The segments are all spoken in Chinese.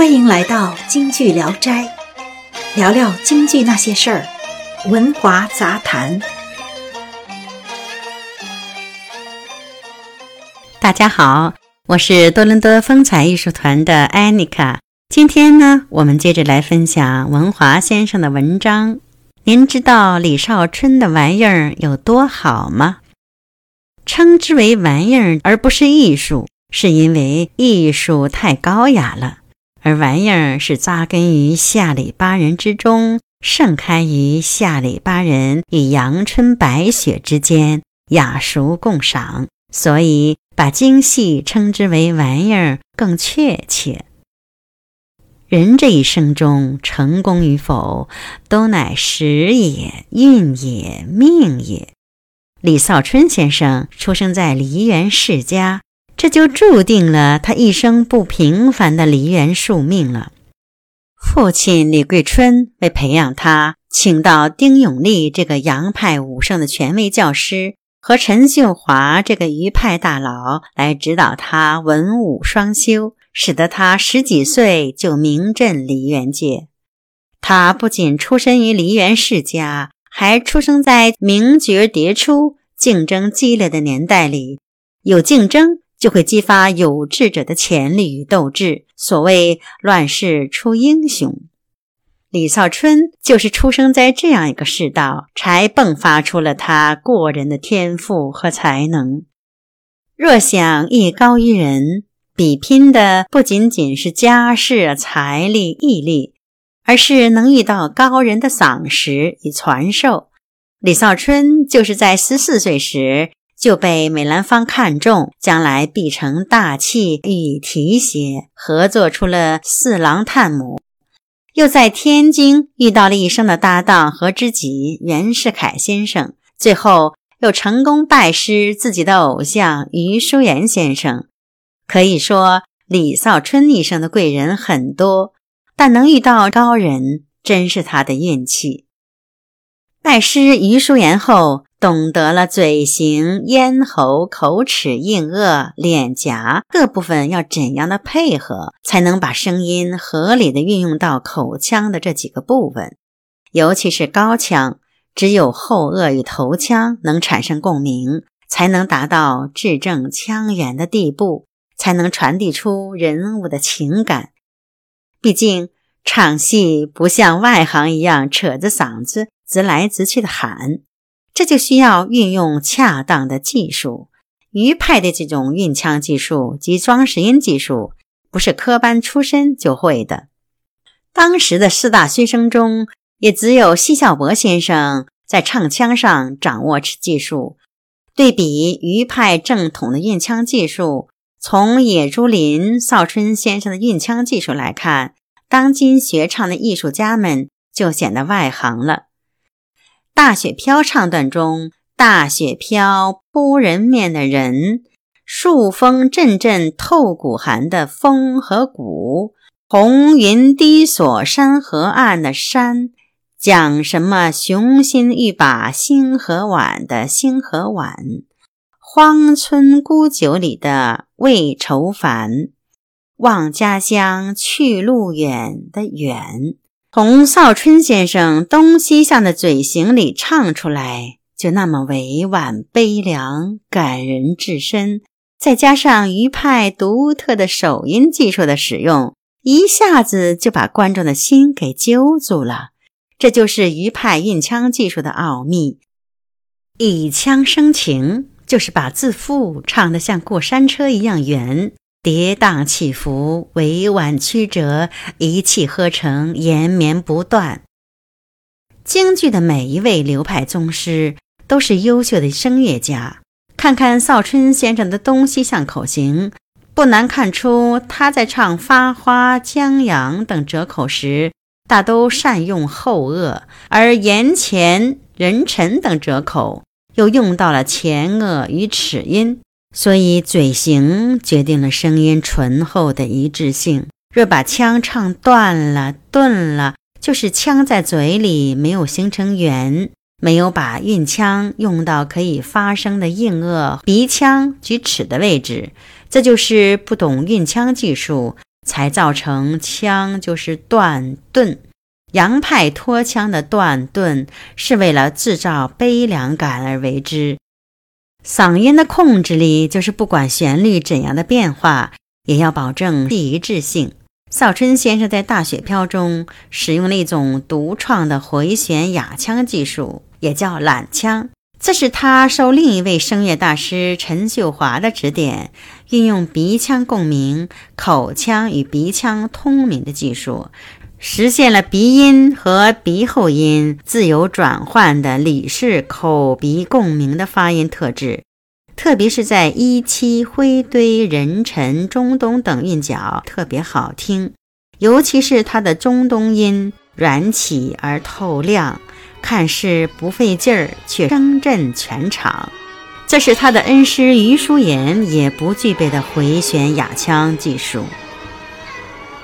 欢迎来到京剧聊斋，聊聊京剧那些事儿，文华杂谈。大家好，我是多伦多风采艺术团的安妮卡。今天呢，我们接着来分享文华先生的文章。您知道李少春的玩意儿有多好吗？称之为玩意儿而不是艺术，是因为艺术太高雅了。而玩意儿是扎根于下里巴人之中，盛开于下里巴人与阳春白雪之间，雅俗共赏，所以把京戏称之为玩意儿更确切。人这一生中成功与否，都乃时也、运也、命也。李少春先生出生在梨园世家。这就注定了他一生不平凡的梨园宿命了。父亲李桂春为培养他，请到丁永利这个洋派武圣的权威教师和陈秀华这个余派大佬来指导他文武双修，使得他十几岁就名震梨园界。他不仅出身于梨园世家，还出生在名角迭出、竞争激烈的年代里，有竞争。就会激发有志者的潜力与斗志。所谓乱世出英雄，李少春就是出生在这样一个世道，才迸发出了他过人的天赋和才能。若想艺高于人，比拼的不仅仅是家世、财力、毅力，而是能遇到高人的赏识与传授。李少春就是在十四岁时。就被梅兰芳看中，将来必成大器，予以提携，合作出了《四郎探母》，又在天津遇到了一生的搭档和知己袁世凯先生，最后又成功拜师自己的偶像余叔岩先生。可以说，李少春一生的贵人很多，但能遇到高人，真是他的运气。拜师余叔岩后。懂得了嘴型、咽喉、口齿、硬腭、脸颊各部分要怎样的配合，才能把声音合理的运用到口腔的这几个部分，尤其是高腔，只有后颚与头腔能产生共鸣，才能达到字正腔圆的地步，才能传递出人物的情感。毕竟唱戏不像外行一样扯着嗓子直来直去的喊。这就需要运用恰当的技术。余派的这种运腔技术及装饰音技术，不是科班出身就会的。当时的四大须生中，也只有奚孝伯先生在唱腔上掌握此技术。对比余派正统的运腔技术，从野猪林、邵春先生的运腔技术来看，当今学唱的艺术家们就显得外行了。大雪飘唱段中，大雪飘扑人面的人，数风阵阵透骨寒的风和骨，红云低锁山河岸的山，讲什么雄心欲把星河挽的星河挽，荒村孤酒里的未愁烦，望家乡去路远的远。从少春先生东西向的嘴型里唱出来，就那么委婉、悲凉、感人至深。再加上余派独特的手音技术的使用，一下子就把观众的心给揪住了。这就是余派运腔技术的奥秘。以腔生情，就是把字腹唱得像过山车一样圆。跌宕起伏，委婉曲折，一气呵成，延绵不断。京剧的每一位流派宗师都是优秀的声乐家。看看邵春先生的东西向口型，不难看出他在唱发花、江阳等折口时，大都善用后颚；而言前、人臣等折口，又用到了前颚与齿音。所以，嘴型决定了声音醇厚的一致性。若把腔唱断了、顿了，就是腔在嘴里没有形成圆，没有把韵腔用到可以发声的硬腭、鼻腔及齿的位置，这就是不懂运腔技术，才造成腔就是断顿。洋派拖腔的断顿是为了制造悲凉感而为之。嗓音的控制力就是不管旋律怎样的变化，也要保证一致性。邵春先生在《大雪飘》中使用了一种独创的回旋哑腔技术，也叫懒腔。这是他受另一位声乐大师陈秀华的指点，运用鼻腔共鸣、口腔与鼻腔通鸣的技术。实现了鼻音和鼻后音自由转换的李氏口鼻共鸣的发音特质，特别是在一七、灰堆、人辰、中东等韵脚特别好听，尤其是它的中东音软起而透亮，看似不费劲儿，却声震全场。这是他的恩师余淑妍也不具备的回旋哑腔技术。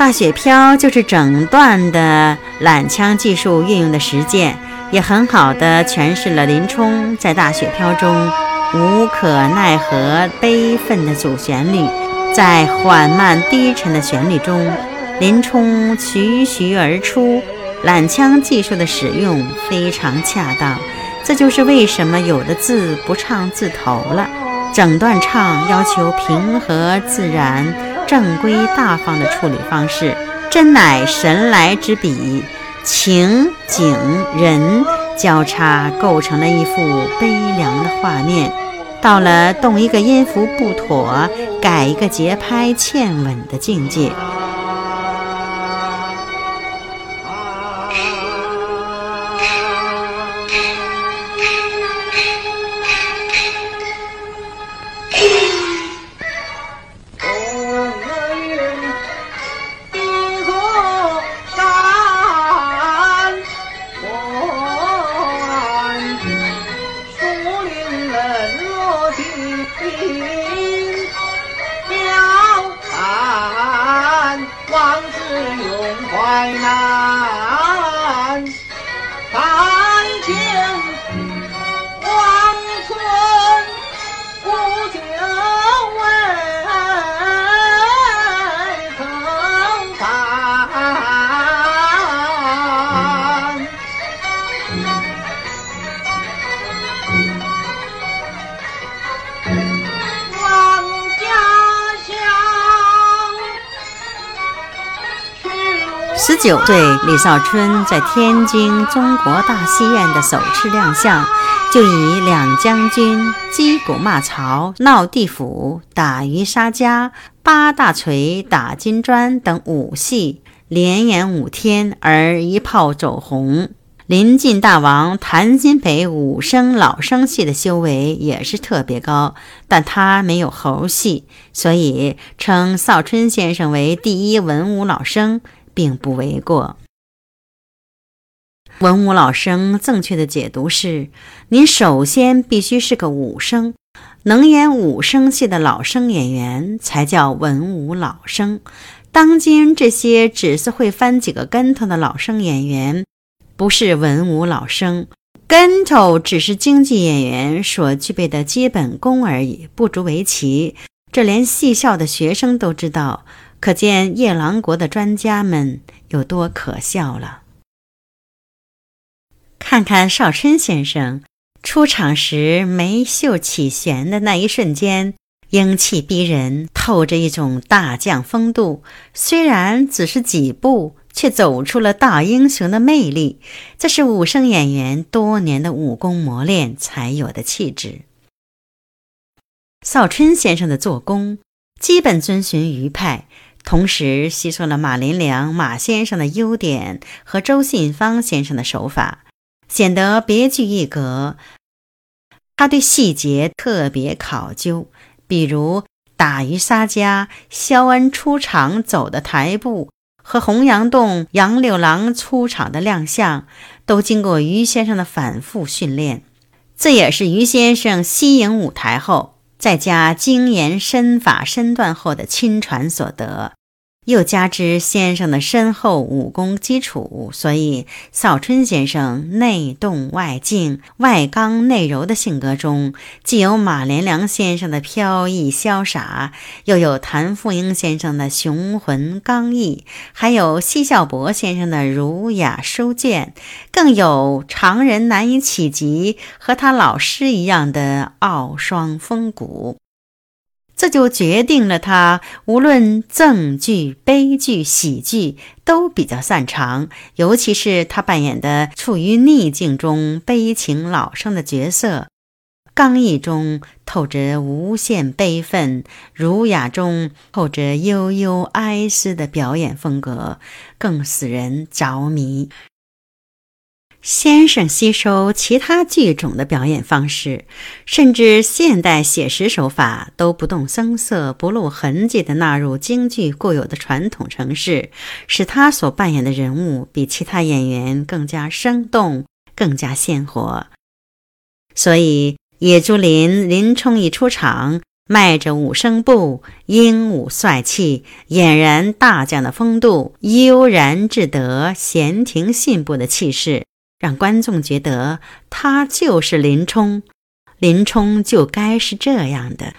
大雪飘就是整段的揽腔技术运用的实践，也很好的诠释了林冲在大雪飘中无可奈何悲愤的主旋律。在缓慢低沉的旋律中，林冲徐徐而出，揽腔技术的使用非常恰当。这就是为什么有的字不唱字头了，整段唱要求平和自然。正规大方的处理方式，真乃神来之笔，情景人交叉构成了一幅悲凉的画面。到了动一个音符不妥，改一个节拍欠稳的境界。今表汉王子永怀难十九岁，李少春在天津中国大戏院的首次亮相，就以两将军、击鼓骂曹、闹地府、打渔杀家、八大锤、打金砖等武戏连演五天而一炮走红。临近大王谭鑫培武生老生戏的修为也是特别高，但他没有猴戏，所以称少春先生为第一文武老生。并不为过。文武老生正确的解读是：您首先必须是个武生，能演武生戏的老生演员才叫文武老生。当今这些只是会翻几个跟头的老生演员，不是文武老生。跟头只是京剧演员所具备的基本功而已，不足为奇。这连戏校的学生都知道。可见夜郎国的专家们有多可笑了。看看少春先生出场时眉秀起弦的那一瞬间，英气逼人，透着一种大将风度。虽然只是几步，却走出了大英雄的魅力。这是武生演员多年的武功磨练才有的气质。少春先生的做工基本遵循余派。同时吸收了马连良马先生的优点和周信芳先生的手法，显得别具一格。他对细节特别考究，比如打渔杀家肖恩出场走的台步和洪阳洞杨六郎出场的亮相，都经过于先生的反复训练。这也是于先生息影舞台后。再加精研身法身段后的亲传所得，又加之先生的深厚武功基础，所以邵春先生内动外静、外刚内柔的性格中，既有马连良先生的飘逸潇洒，又有谭富英先生的雄浑刚毅，还有奚孝伯先生的儒雅收健，更有常人难以企及和他老师一样的傲霜风骨。这就决定了他无论正剧、悲剧、喜剧都比较擅长，尤其是他扮演的处于逆境中悲情老生的角色，刚毅中透着无限悲愤，儒雅中透着悠悠哀思的表演风格，更使人着迷。先生吸收其他剧种的表演方式，甚至现代写实手法都不动声色、不露痕迹地纳入京剧固有的传统程式，使他所扮演的人物比其他演员更加生动、更加鲜活。所以，野猪林林冲一出场，迈着五声步，英武帅气，俨然大将的风度，悠然自得、闲庭信步的气势。让观众觉得他就是林冲，林冲就该是这样的。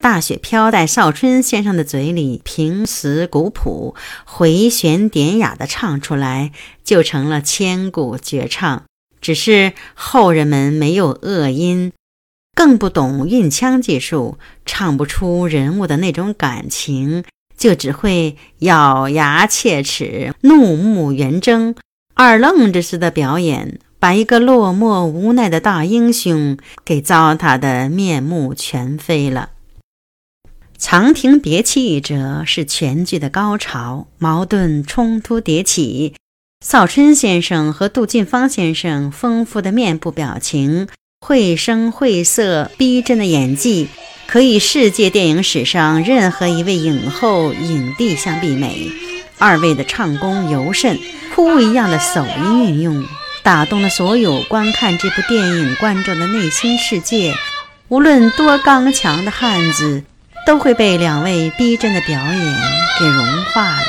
大雪飘在少春先生的嘴里，平实古朴、回旋典雅的唱出来，就成了千古绝唱。只是后人们没有恶音，更不懂韵腔技术，唱不出人物的那种感情，就只会咬牙切齿、怒目圆睁。二愣子似的表演，把一个落寞无奈的大英雄给糟蹋得面目全非了。长亭别泣一折是全剧的高潮，矛盾冲突迭起。邵春先生和杜近芳先生丰富的面部表情、绘声绘色、逼真的演技，可以世界电影史上任何一位影后、影帝相媲美。二位的唱功尤甚。不一样的手艺运用，打动了所有观看这部电影观众的内心世界。无论多刚强的汉子，都会被两位逼真的表演给融化了。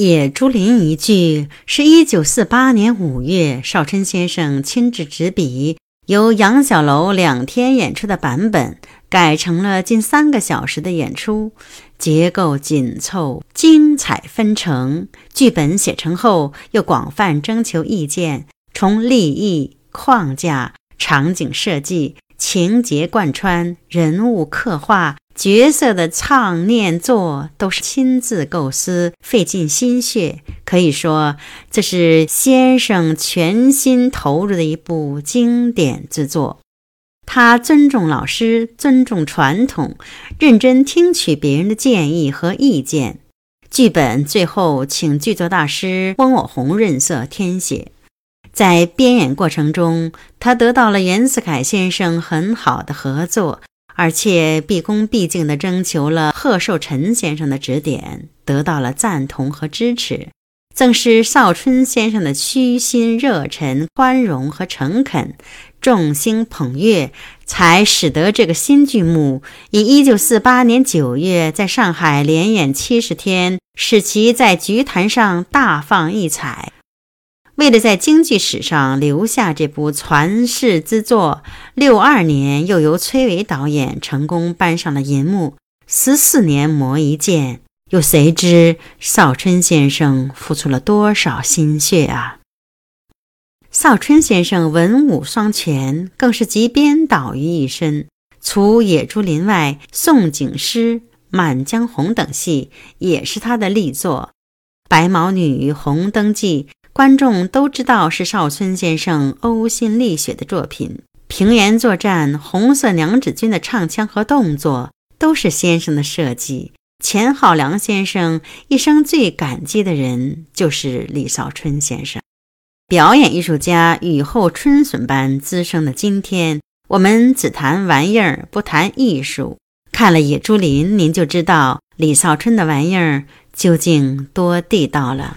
野猪林一句是一九四八年五月邵春先生亲自执笔，由杨小楼两天演出的版本改成了近三个小时的演出，结构紧凑，精彩纷呈。剧本写成后，又广泛征求意见，从立意、框架、场景设计、情节贯穿、人物刻画。角色的唱念做都是亲自构思，费尽心血，可以说这是先生全心投入的一部经典之作。他尊重老师，尊重传统，认真听取别人的建议和意见。剧本最后请剧作大师翁我红润色填写，在编演过程中，他得到了袁世凯先生很好的合作。而且毕恭毕敬地征求了贺寿臣先生的指点，得到了赞同和支持。正是邵春先生的虚心、热忱、宽容和诚恳，众星捧月，才使得这个新剧目以1948年9月在上海连演七十天，使其在剧坛上大放异彩。为了在京剧史上留下这部传世之作，六二年又由崔伟导演成功搬上了银幕。十四年磨一剑，又谁知邵春先生付出了多少心血啊！邵春先生文武双全，更是集编导于一身。除《野猪林》外，《宋景诗》《满江红》等戏也是他的力作，《白毛女》《红灯记》。观众都知道是邵春先生呕心沥血的作品，平原作战、红色娘子军的唱腔和动作都是先生的设计。钱浩良先生一生最感激的人就是李少春先生。表演艺术家雨后春笋般滋生的今天，我们只谈玩意儿，不谈艺术。看了《野猪林》，您就知道李少春的玩意儿究竟多地道了。